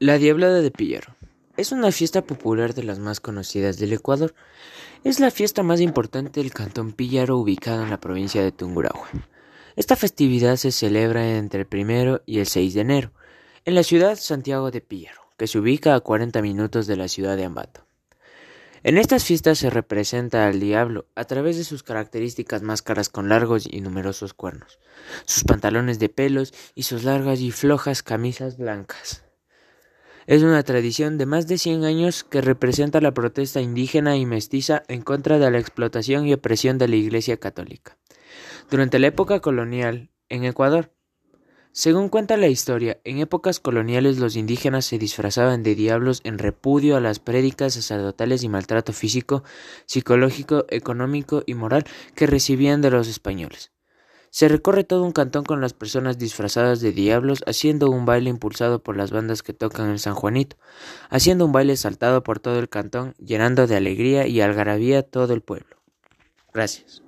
La Diablada de Pillaro es una fiesta popular de las más conocidas del Ecuador. Es la fiesta más importante del cantón Pillaro ubicado en la provincia de Tungurahua. Esta festividad se celebra entre el primero y el 6 de enero en la ciudad Santiago de Pillaro, que se ubica a 40 minutos de la ciudad de Ambato. En estas fiestas se representa al diablo a través de sus características máscaras con largos y numerosos cuernos, sus pantalones de pelos y sus largas y flojas camisas blancas. Es una tradición de más de 100 años que representa la protesta indígena y mestiza en contra de la explotación y opresión de la Iglesia Católica. Durante la época colonial, en Ecuador, según cuenta la historia, en épocas coloniales los indígenas se disfrazaban de diablos en repudio a las prédicas sacerdotales y maltrato físico, psicológico, económico y moral que recibían de los españoles. Se recorre todo un cantón con las personas disfrazadas de diablos haciendo un baile impulsado por las bandas que tocan el San Juanito, haciendo un baile saltado por todo el cantón, llenando de alegría y algarabía todo el pueblo. Gracias.